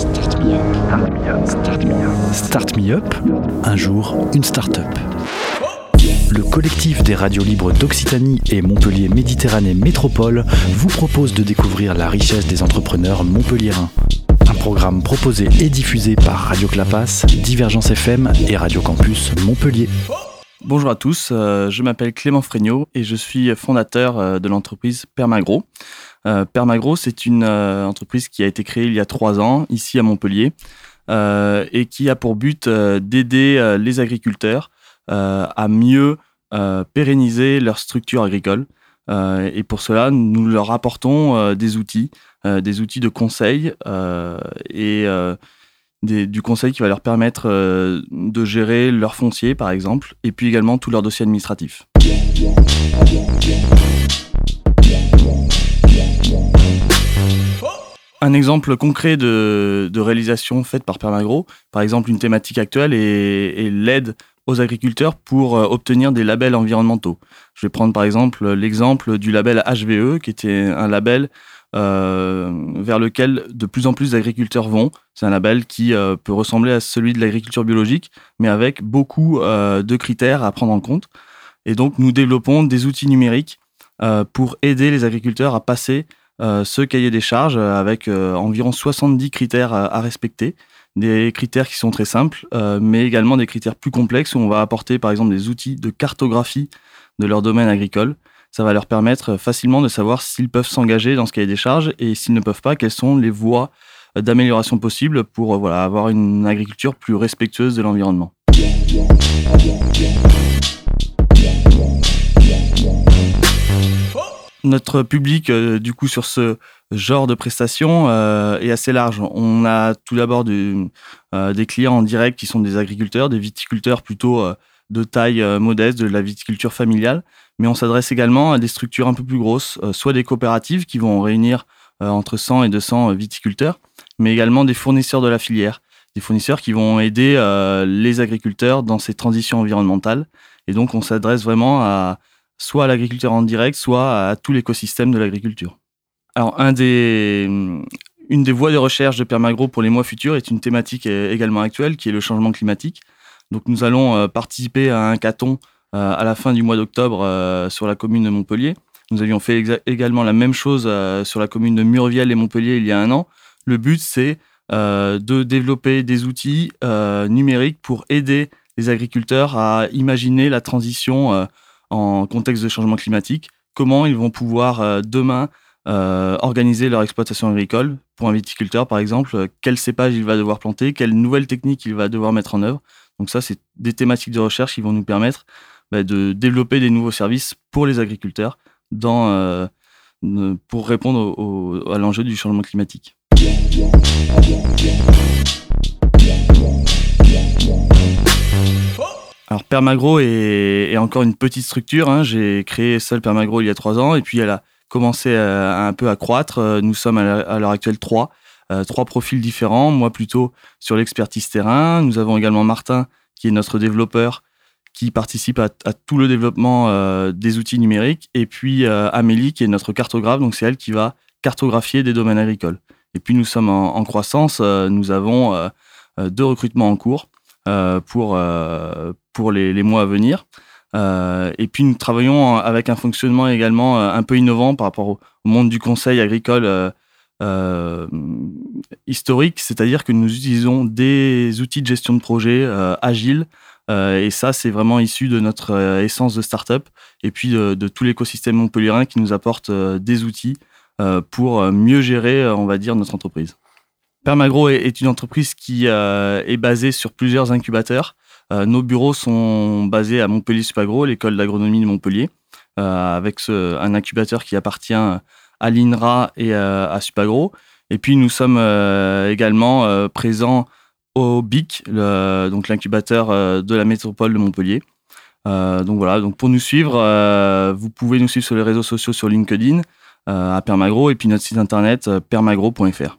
Start me up. Start me up. Un jour, une start-up. Le collectif des radios libres d'Occitanie et Montpellier Méditerranée Métropole vous propose de découvrir la richesse des entrepreneurs montpelliérains. Un programme proposé et diffusé par Radio Clapas, Divergence FM et Radio Campus Montpellier. Bonjour à tous, euh, je m'appelle Clément Fregnaud et je suis fondateur euh, de l'entreprise Permagro. Euh, Permagro, c'est une entreprise qui a été créée il y a trois ans ici à Montpellier et qui a pour but d'aider les agriculteurs à mieux pérenniser leur structure agricole. et pour cela, nous leur apportons des outils, des outils de conseil et du conseil qui va leur permettre euh, de gérer leur foncier, par exemple, et puis également tout leur dossier administratif. Un exemple concret de, réalisation faite par Permagro, par exemple une thématique actuelle est, l'aide aux agriculteurs pour euh, obtenir des labels environnementaux. Je vais prendre par exemple l'exemple du label HVE, qui était un label euh, vers lequel de plus en plus d'agriculteurs vont. C'est un label qui euh, peut ressembler à celui de l'agriculture biologique, mais avec beaucoup de critères à prendre en compte. Et donc, nous développons des outils numériques pour aider les agriculteurs à passer ce cahier des charges avec environ 70 critères à respecter. Des critères qui sont très simples, mais également des critères plus complexes où on va apporter par exemple des outils de cartographie de leur domaine agricole ça va leur permettre facilement de savoir s'ils peuvent s'engager dans ce cahier des charges et s'ils ne peuvent pas, quelles sont les voies d'amélioration possibles pour voilà, avoir une agriculture plus respectueuse de l'environnement. Notre public, euh, du coup, sur ce genre de prestations euh, est assez large. On a tout d'abord euh, des clients en direct qui sont des agriculteurs, des viticulteurs plutôt de taille modeste, de la viticulture familiale, mais on s'adresse également à des structures un peu plus grosses, soit des coopératives qui vont réunir entre 100 et 200 euh, viticulteurs, mais également des fournisseurs de la filière, des fournisseurs qui vont aider les agriculteurs dans ces transitions environnementales. Et donc, on s'adresse vraiment à soit à l'agriculteur en direct, soit à tout l'écosystème de l'agriculture. Alors, des, une des voies de recherche de Permagro pour les mois futurs est une thématique également actuelle, qui est le changement climatique. Donc, nous allons participer à un caton euh, à la fin du mois d'octobre euh, sur la commune de Montpellier. Nous avions fait également la même chose euh, sur la commune de Murviel et Montpellier il y a un an. Le but, c'est de développer des outils numériques pour aider les agriculteurs à imaginer la transition en contexte de changement climatique, comment ils vont pouvoir demain organiser leur exploitation agricole. Pour un viticulteur, par exemple, quel cépage il va devoir planter, quelles nouvelles techniques il va devoir mettre en œuvre. Donc ça, c'est des thématiques de recherche qui vont nous permettre bah, de développer des nouveaux services pour les agriculteurs euh, pour répondre à l'enjeu du changement climatique. Permagro est, encore une petite structure. Hein. J'ai créé seul Permagro il y a trois ans et puis elle a commencé à, un peu à croître. Nous sommes à l'heure actuelle trois, euh, trois profils différents. Moi plutôt sur l'expertise terrain. Nous avons également Martin qui est notre développeur qui participe à, tout le développement euh, des outils numériques, et puis euh, Amélie, qui est notre cartographe, donc c'est elle qui va cartographier des domaines agricoles. Et puis nous sommes en, croissance, euh, nous avons deux recrutements en cours pour, pour les, mois à venir. et puis nous travaillons avec un fonctionnement également un peu innovant par rapport au, monde du conseil agricole historique, c'est-à-dire que nous utilisons des outils de gestion de projet agiles euh, et ça, c'est vraiment issu de notre euh, essence de start-up et puis de, tout l'écosystème montpellierin qui nous apporte euh, des outils pour mieux gérer, on va dire, notre entreprise. Permagro est une entreprise qui est basée sur plusieurs incubateurs. nos bureaux sont basés à Montpellier Supagro, l'école d'agronomie de Montpellier, avec un incubateur qui appartient à l'INRA et à Supagro. Et puis nous sommes également présents au BIC, donc l'incubateur euh, de la métropole de Montpellier. Euh, donc voilà, donc pour nous suivre, euh, vous pouvez nous suivre sur les réseaux sociaux sur LinkedIn à Permagro et puis notre site internet permagro.fr.